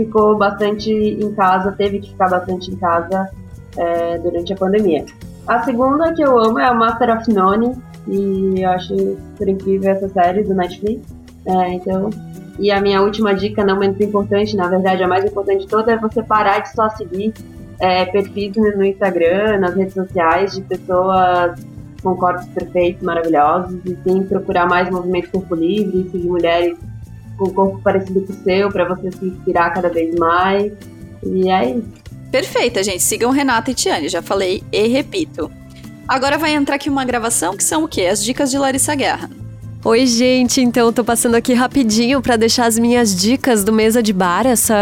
ficou bastante em casa, teve que ficar bastante em casa é, durante a pandemia. A segunda que eu amo é a Master of None, e eu acho super incrível essa série do Netflix. É, então, e a minha última dica, não menos importante, na verdade, a mais importante de toda, é você parar de só seguir é, perfis no Instagram, nas redes sociais de pessoas com corpos perfeitos, maravilhosos, e sim procurar mais movimento corpo livre, seguir mulheres com corpo parecido com o seu, para você se inspirar cada vez mais. E é isso. Perfeita, gente. Sigam Renata e Tiane, já falei e repito. Agora vai entrar aqui uma gravação que são o quê? As dicas de Larissa Guerra. Oi, gente. Então, tô passando aqui rapidinho para deixar as minhas dicas do mesa de bar. Essa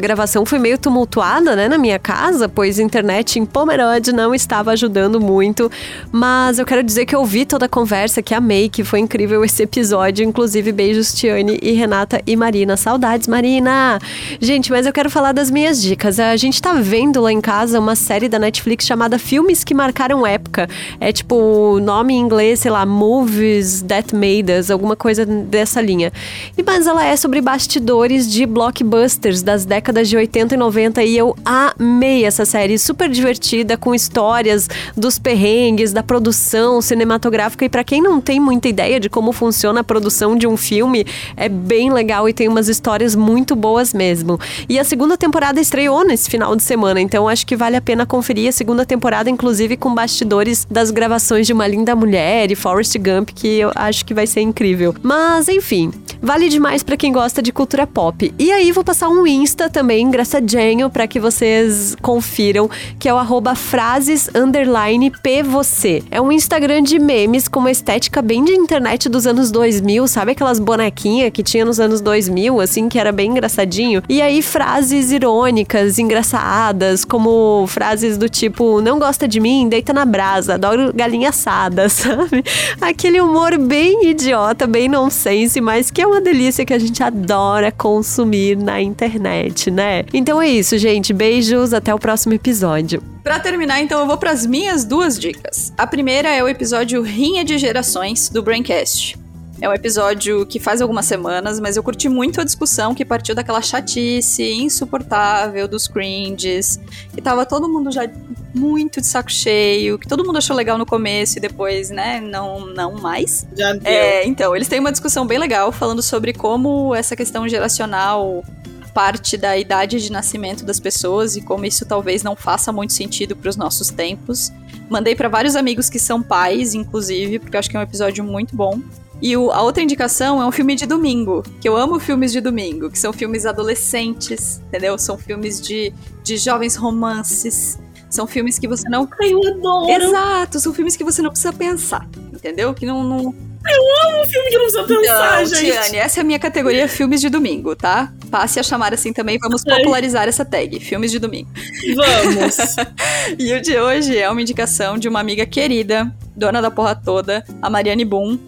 gravação foi meio tumultuada, né, na minha casa, pois a internet em Pomerode não estava ajudando muito. Mas eu quero dizer que eu ouvi toda a conversa, que amei, que foi incrível esse episódio. Inclusive, beijos, Tiane e Renata e Marina. Saudades, Marina! Gente, mas eu quero falar das minhas dicas. A gente tá vendo lá em casa uma série da Netflix chamada Filmes que Marcaram Época. É tipo, nome em inglês, sei lá, Movies That Made alguma coisa dessa linha. E mas ela é sobre bastidores de blockbusters das décadas de 80 e 90 e eu amei essa série, super divertida com histórias dos perrengues, da produção cinematográfica e para quem não tem muita ideia de como funciona a produção de um filme, é bem legal e tem umas histórias muito boas mesmo. E a segunda temporada estreou nesse final de semana, então acho que vale a pena conferir a segunda temporada inclusive com bastidores das gravações de Uma Linda Mulher e Forrest Gump, que eu acho que vai vai ser incrível. Mas, enfim, vale demais para quem gosta de cultura pop. E aí vou passar um Insta também, engraçadinho, para que vocês confiram, que é o arroba frases underline p você. É um Instagram de memes com uma estética bem de internet dos anos 2000, sabe aquelas bonequinhas que tinha nos anos 2000, assim, que era bem engraçadinho? E aí frases irônicas, engraçadas, como frases do tipo, não gosta de mim, deita na brasa, adoro galinha assada, sabe? Aquele humor bem idiota, bem nonsense, mas que é uma delícia que a gente adora consumir na internet, né? Então é isso, gente. Beijos, até o próximo episódio. Para terminar, então, eu vou para as minhas duas dicas. A primeira é o episódio Rinha de Gerações do Braincast. É um episódio que faz algumas semanas, mas eu curti muito a discussão que partiu daquela chatice insuportável dos cringes, que tava todo mundo já muito de saco cheio, que todo mundo achou legal no começo e depois, né, não, não mais. Já deu. É, então, eles têm uma discussão bem legal falando sobre como essa questão geracional parte da idade de nascimento das pessoas e como isso talvez não faça muito sentido para os nossos tempos. Mandei para vários amigos que são pais, inclusive, porque eu acho que é um episódio muito bom. E o, a outra indicação é um filme de domingo, que eu amo filmes de domingo, que são filmes adolescentes, entendeu? São filmes de, de jovens romances. São filmes que você não. Ai, eu adoro! Exato, são filmes que você não precisa pensar, entendeu? Que não. não... Eu amo filme que não precisa pensar, Então, gente. Tiane, essa é a minha categoria filmes de domingo, tá? Passe a chamar assim também, vamos Ai. popularizar essa tag, filmes de domingo. Vamos. E o de hoje é uma indicação de uma amiga querida, dona da porra toda, a Mariane Boom.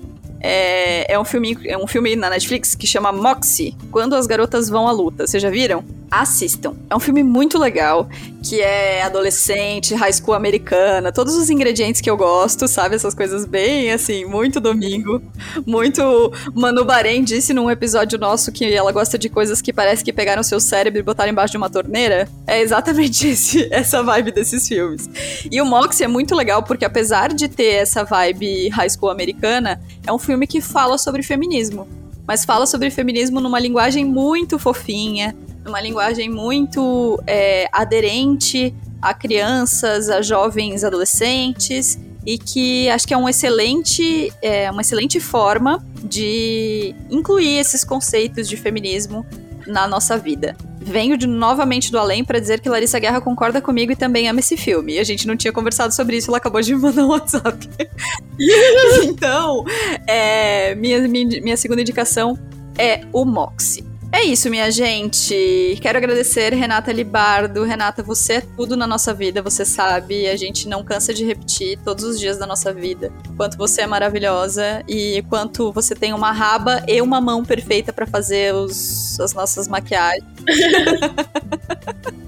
É, é um filme, é um filme na Netflix que chama Moxie, Quando as Garotas Vão à Luta. Vocês já viram? Assistam. É um filme muito legal, que é adolescente, high school americana, todos os ingredientes que eu gosto, sabe? Essas coisas bem, assim, muito domingo. Muito. Manu Bahrein disse num episódio nosso que ela gosta de coisas que parece que pegaram seu cérebro e botaram embaixo de uma torneira. É exatamente esse, essa vibe desses filmes. E o Moxie é muito legal porque, apesar de ter essa vibe high school americana, é um filme que fala sobre feminismo. Mas fala sobre feminismo numa linguagem muito fofinha, numa linguagem muito é, aderente a crianças, a jovens adolescentes, e que acho que é um excelente, é, uma excelente forma de incluir esses conceitos de feminismo na nossa vida. Venho de, novamente do além para dizer que Larissa Guerra concorda comigo e também ama esse filme. A gente não tinha conversado sobre isso, ela acabou de me mandar um WhatsApp. então, é, minha, minha, minha segunda indicação é o Moxie. É isso, minha gente. Quero agradecer Renata Libardo. Renata, você é tudo na nossa vida, você sabe. A gente não cansa de repetir todos os dias da nossa vida. Quanto você é maravilhosa e quanto você tem uma raba e uma mão perfeita para fazer os, as nossas maquiagens.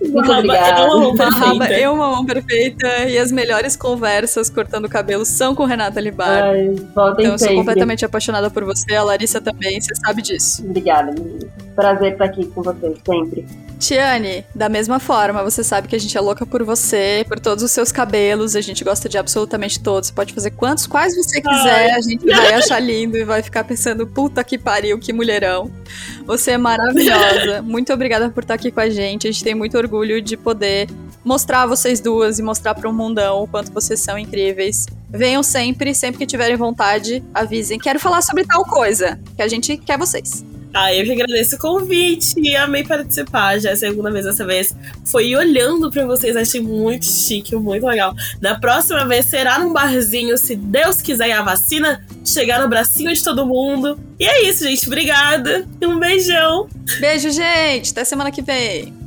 Muito obrigada. é uma mão perfeita. e uma mão perfeita. E as melhores conversas cortando cabelo são com Renata Libardo. Ai, Então, eu sou completamente apaixonada por você, a Larissa também, você sabe disso. Obrigada, menina. Prazer estar aqui com vocês sempre. Tiane, da mesma forma, você sabe que a gente é louca por você, por todos os seus cabelos, a gente gosta de absolutamente todos. Você pode fazer quantos, quais você quiser, Ai. a gente vai achar lindo e vai ficar pensando, puta que pariu, que mulherão. Você é maravilhosa. Muito obrigada por estar aqui com a gente. A gente tem muito orgulho de poder mostrar vocês duas e mostrar para o mundão o quanto vocês são incríveis. Venham sempre, sempre que tiverem vontade, avisem. Quero falar sobre tal coisa, que a gente quer vocês. Ah, eu que agradeço o convite e amei participar. Já é a segunda vez dessa vez. Foi olhando para vocês, achei muito chique, muito legal. Na próxima vez será num barzinho, se Deus quiser, a vacina chegar no bracinho de todo mundo. E é isso, gente. Obrigada. Um beijão. Beijo, gente. Até semana que vem.